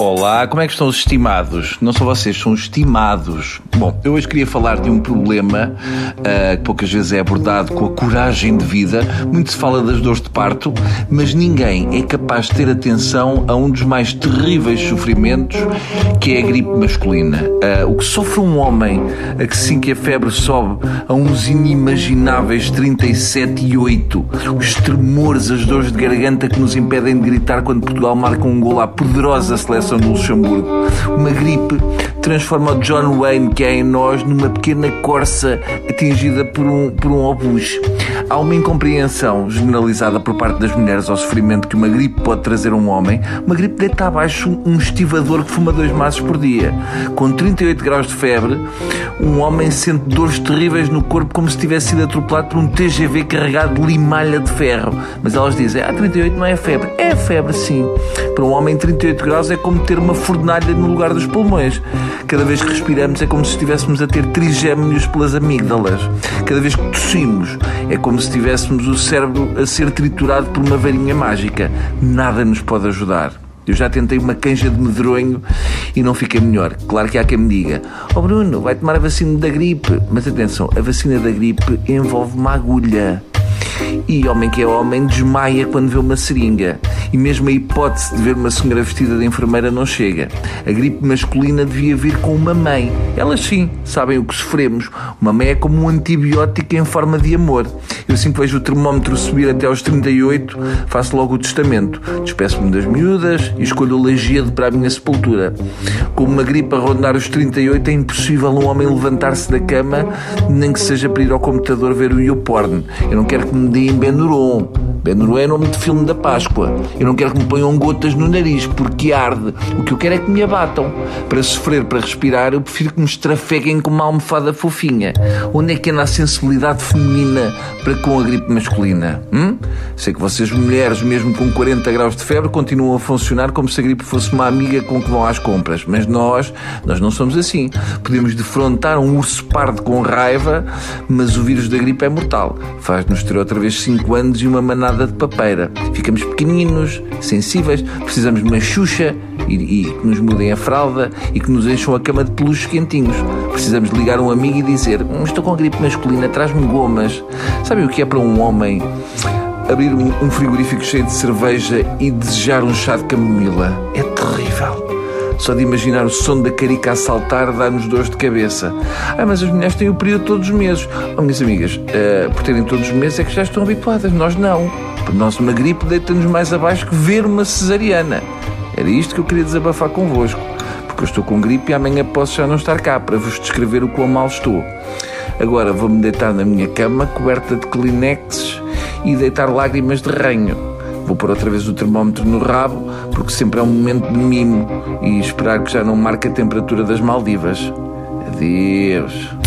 Olá, como é que estão os estimados? Não são vocês, são os estimados. Bom, eu hoje queria falar de um problema uh, que poucas vezes é abordado com a coragem de vida. Muito se fala das dores de parto, mas ninguém é capaz de ter atenção a um dos mais terríveis sofrimentos, que é a gripe masculina. Uh, o que sofre um homem a que sim que a febre sobe a uns inimagináveis 37 e 8, os tremores, as dores de garganta que nos impedem de gritar quando Portugal marca um gol à poderosa seleção Revolução do Luxemburgo. Uma gripe transforma o John Wayne, que é em nós, numa pequena corça atingida por um, por um obus. Há uma incompreensão generalizada por parte das mulheres ao sofrimento que uma gripe pode trazer a um homem. Uma gripe deita abaixo um estivador que fuma dois maços por dia. Com 38 graus de febre, um homem sente dores terríveis no corpo como se tivesse sido atropelado por um TGV carregado de limalha de ferro. Mas elas dizem, ah, 38 não é febre. É febre, sim. Para um homem, 38 graus é como ter uma fornalha no lugar dos pulmões. Cada vez que respiramos é como se estivéssemos a ter trigêmeos pelas amígdalas. Cada vez que tossimos é como se estivéssemos o cérebro a ser triturado por uma varinha mágica. Nada nos pode ajudar. Eu já tentei uma canja de medronho e não fica melhor. Claro que há quem me diga: Oh Bruno, vai tomar a vacina da gripe. Mas atenção, a vacina da gripe envolve uma agulha. E homem que é homem desmaia quando vê uma seringa. E mesmo a hipótese de ver uma senhora vestida de enfermeira não chega. A gripe masculina devia vir com uma mãe. Elas sim sabem o que sofremos. Uma mãe é como um antibiótico em forma de amor. Eu assim que vejo o termómetro subir até aos 38, faço logo o testamento. Despeço-me das miúdas e escolho o legíado para a minha sepultura. Com uma gripe a rondar os 38, é impossível um homem levantar-se da cama, nem que seja para ir ao computador ver o YouPorn. Eu não quero que me deem menurum Benuron é nome de filme da Páscoa. Eu não quero que me ponham gotas no nariz, porque arde. O que eu quero é que me abatam. Para sofrer, para respirar, eu prefiro que me estrafeguem com uma almofada fofinha. Onde é que anda a sensibilidade feminina para com a gripe masculina? Hum? Sei que vocês, mulheres, mesmo com 40 graus de febre, continuam a funcionar como se a gripe fosse uma amiga com que vão às compras. Mas nós, nós não somos assim. Podemos defrontar um urso pardo com raiva, mas o vírus da gripe é mortal. Faz-nos ter outra vez 5 anos e uma manada de papeira. Ficamos pequeninos, sensíveis, precisamos de uma xuxa e, e, que nos mudem a fralda e que nos encham a cama de peluches quentinhos. Precisamos de ligar um amigo e dizer: hum, Estou com a gripe masculina, traz-me gomas. Sabem o que é para um homem abrir um frigorífico cheio de cerveja e desejar um chá de camomila? É terrível. Só de imaginar o som da carica a saltar dá-nos dores de cabeça. Ah, mas as mulheres têm o período todos os meses. Oh, minhas amigas, uh, por terem todos os meses é que já estão habituadas. Nós não. Por nós uma gripe deita-nos mais abaixo que ver uma cesariana. Era isto que eu queria desabafar convosco. Porque eu estou com gripe e amanhã posso já não estar cá para vos descrever o quão mal estou. Agora vou-me deitar na minha cama coberta de Kleenexes e deitar lágrimas de ranho Vou pôr outra vez o termómetro no rabo, porque sempre é um momento de mimo e esperar que já não marque a temperatura das Maldivas. Adeus.